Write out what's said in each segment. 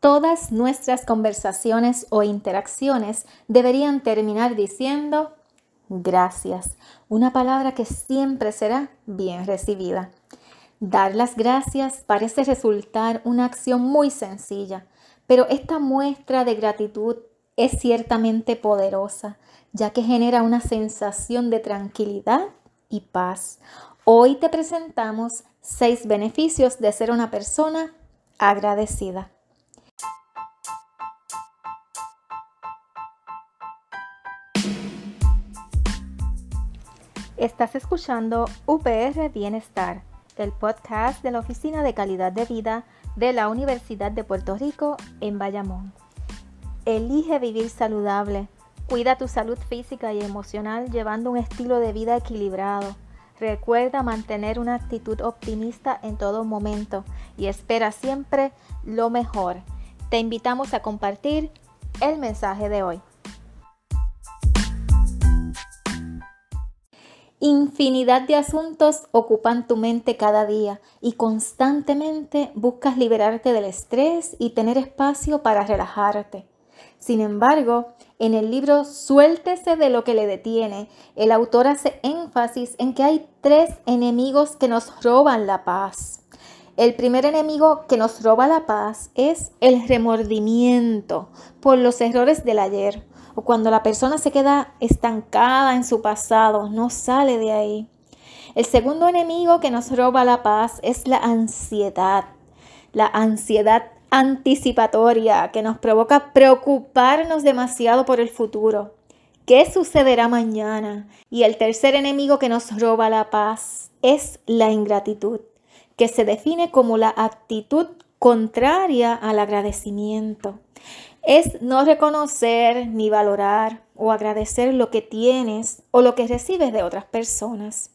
Todas nuestras conversaciones o interacciones deberían terminar diciendo gracias, una palabra que siempre será bien recibida. Dar las gracias parece resultar una acción muy sencilla, pero esta muestra de gratitud es ciertamente poderosa, ya que genera una sensación de tranquilidad y paz. Hoy te presentamos seis beneficios de ser una persona agradecida. Estás escuchando UPR Bienestar el podcast de la Oficina de Calidad de Vida de la Universidad de Puerto Rico en Bayamón. Elige vivir saludable. Cuida tu salud física y emocional llevando un estilo de vida equilibrado. Recuerda mantener una actitud optimista en todo momento y espera siempre lo mejor. Te invitamos a compartir el mensaje de hoy. Infinidad de asuntos ocupan tu mente cada día y constantemente buscas liberarte del estrés y tener espacio para relajarte. Sin embargo, en el libro Suéltese de lo que le detiene, el autor hace énfasis en que hay tres enemigos que nos roban la paz. El primer enemigo que nos roba la paz es el remordimiento por los errores del ayer o cuando la persona se queda estancada en su pasado, no sale de ahí. El segundo enemigo que nos roba la paz es la ansiedad. La ansiedad anticipatoria que nos provoca preocuparnos demasiado por el futuro. ¿Qué sucederá mañana? Y el tercer enemigo que nos roba la paz es la ingratitud, que se define como la actitud contraria al agradecimiento es no reconocer ni valorar o agradecer lo que tienes o lo que recibes de otras personas.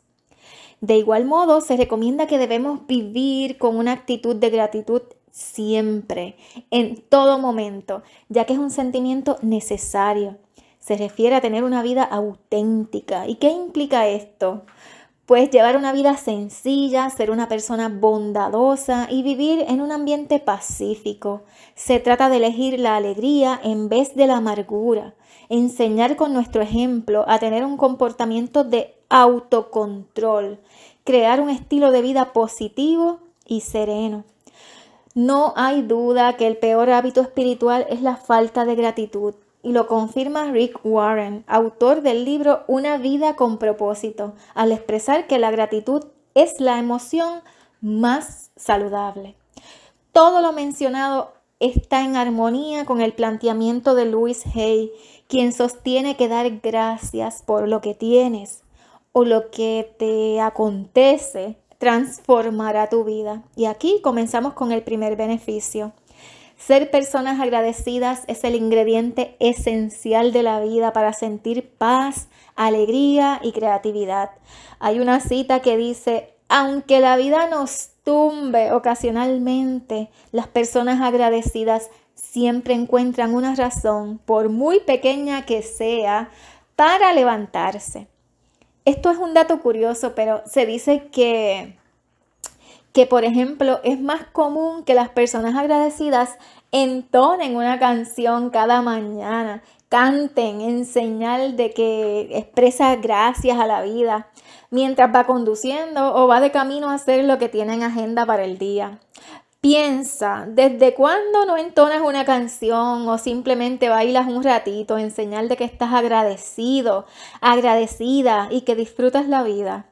De igual modo, se recomienda que debemos vivir con una actitud de gratitud siempre, en todo momento, ya que es un sentimiento necesario. Se refiere a tener una vida auténtica. ¿Y qué implica esto? Puedes llevar una vida sencilla, ser una persona bondadosa y vivir en un ambiente pacífico. Se trata de elegir la alegría en vez de la amargura. Enseñar con nuestro ejemplo a tener un comportamiento de autocontrol. Crear un estilo de vida positivo y sereno. No hay duda que el peor hábito espiritual es la falta de gratitud y lo confirma Rick Warren, autor del libro Una vida con propósito, al expresar que la gratitud es la emoción más saludable. Todo lo mencionado está en armonía con el planteamiento de Louis Hay, quien sostiene que dar gracias por lo que tienes o lo que te acontece transformará tu vida. Y aquí comenzamos con el primer beneficio. Ser personas agradecidas es el ingrediente esencial de la vida para sentir paz, alegría y creatividad. Hay una cita que dice, aunque la vida nos tumbe ocasionalmente, las personas agradecidas siempre encuentran una razón, por muy pequeña que sea, para levantarse. Esto es un dato curioso, pero se dice que que por ejemplo es más común que las personas agradecidas entonen una canción cada mañana, canten en señal de que expresa gracias a la vida mientras va conduciendo o va de camino a hacer lo que tiene en agenda para el día. Piensa, ¿desde cuándo no entonas una canción o simplemente bailas un ratito en señal de que estás agradecido, agradecida y que disfrutas la vida?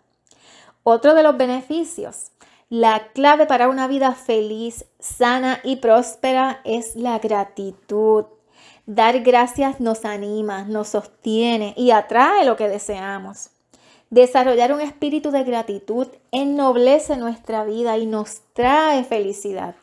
Otro de los beneficios la clave para una vida feliz, sana y próspera es la gratitud. Dar gracias nos anima, nos sostiene y atrae lo que deseamos. Desarrollar un espíritu de gratitud ennoblece nuestra vida y nos trae felicidad.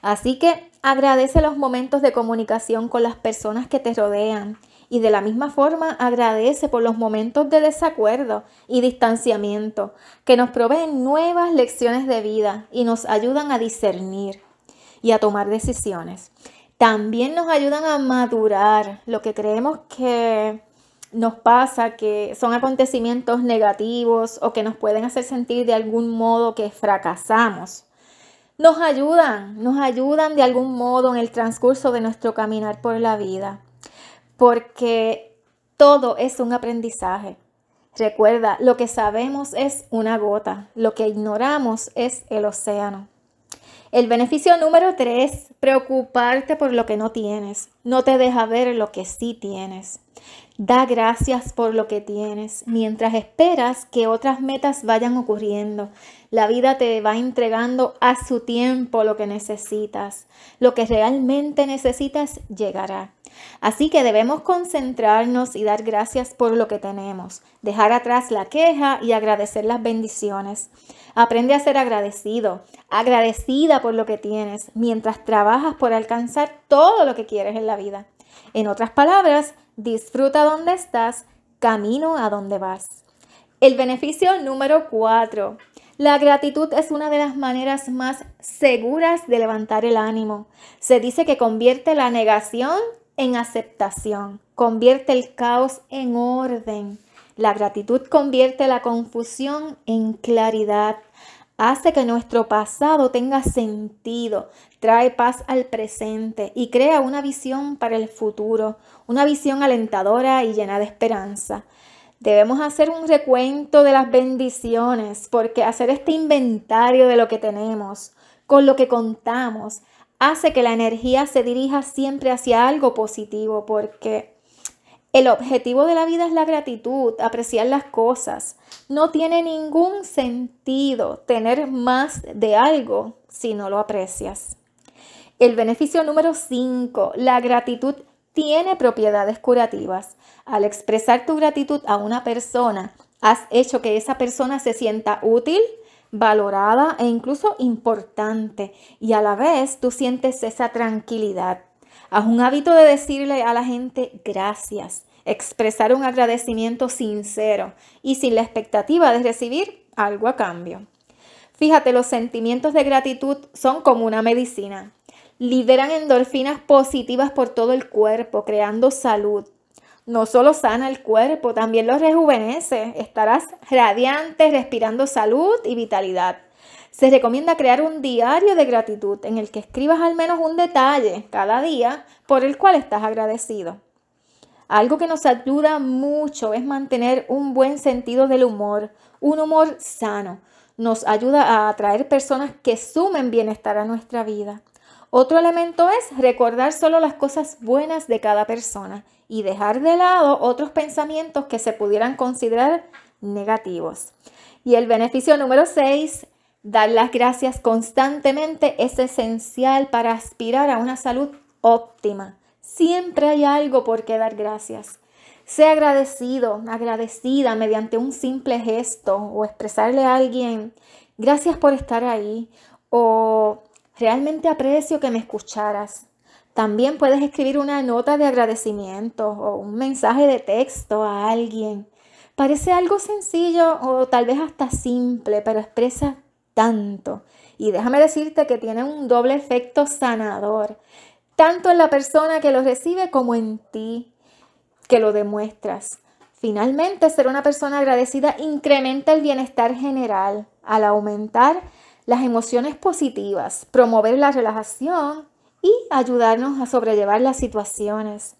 Así que agradece los momentos de comunicación con las personas que te rodean y de la misma forma agradece por los momentos de desacuerdo y distanciamiento que nos proveen nuevas lecciones de vida y nos ayudan a discernir y a tomar decisiones. También nos ayudan a madurar lo que creemos que nos pasa, que son acontecimientos negativos o que nos pueden hacer sentir de algún modo que fracasamos nos ayudan, nos ayudan de algún modo en el transcurso de nuestro caminar por la vida, porque todo es un aprendizaje. Recuerda, lo que sabemos es una gota, lo que ignoramos es el océano. El beneficio número tres, preocuparte por lo que no tienes. No te deja ver lo que sí tienes. Da gracias por lo que tienes mientras esperas que otras metas vayan ocurriendo. La vida te va entregando a su tiempo lo que necesitas. Lo que realmente necesitas llegará. Así que debemos concentrarnos y dar gracias por lo que tenemos, dejar atrás la queja y agradecer las bendiciones. Aprende a ser agradecido, agradecida por lo que tienes, mientras trabajas por alcanzar todo lo que quieres en la vida. En otras palabras, disfruta donde estás, camino a donde vas. El beneficio número cuatro. La gratitud es una de las maneras más seguras de levantar el ánimo. Se dice que convierte la negación en aceptación, convierte el caos en orden. La gratitud convierte la confusión en claridad, hace que nuestro pasado tenga sentido, trae paz al presente y crea una visión para el futuro, una visión alentadora y llena de esperanza. Debemos hacer un recuento de las bendiciones porque hacer este inventario de lo que tenemos, con lo que contamos, hace que la energía se dirija siempre hacia algo positivo porque el objetivo de la vida es la gratitud, apreciar las cosas. No tiene ningún sentido tener más de algo si no lo aprecias. El beneficio número 5, la gratitud tiene propiedades curativas. Al expresar tu gratitud a una persona, has hecho que esa persona se sienta útil, valorada e incluso importante y a la vez tú sientes esa tranquilidad. Haz un hábito de decirle a la gente gracias, expresar un agradecimiento sincero y sin la expectativa de recibir algo a cambio. Fíjate, los sentimientos de gratitud son como una medicina. Liberan endorfinas positivas por todo el cuerpo, creando salud. No solo sana el cuerpo, también lo rejuvenece. Estarás radiante, respirando salud y vitalidad. Se recomienda crear un diario de gratitud en el que escribas al menos un detalle cada día por el cual estás agradecido. Algo que nos ayuda mucho es mantener un buen sentido del humor, un humor sano. Nos ayuda a atraer personas que sumen bienestar a nuestra vida. Otro elemento es recordar solo las cosas buenas de cada persona y dejar de lado otros pensamientos que se pudieran considerar negativos. Y el beneficio número 6 Dar las gracias constantemente es esencial para aspirar a una salud óptima. Siempre hay algo por qué dar gracias. Sea agradecido, agradecida mediante un simple gesto o expresarle a alguien, gracias por estar ahí o realmente aprecio que me escucharas. También puedes escribir una nota de agradecimiento o un mensaje de texto a alguien. Parece algo sencillo o tal vez hasta simple, pero expresa Y déjame decirte que tiene un doble efecto sanador, tanto en la persona que lo recibe como en ti que lo demuestras. Finalmente, ser una persona agradecida incrementa el bienestar general al aumentar las emociones positivas, promover la relajación y ayudarnos a sobrellevar las situaciones.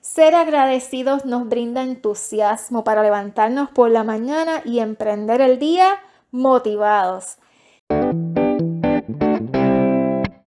Ser agradecidos nos brinda entusiasmo para levantarnos por la mañana y emprender el día motivados. thank you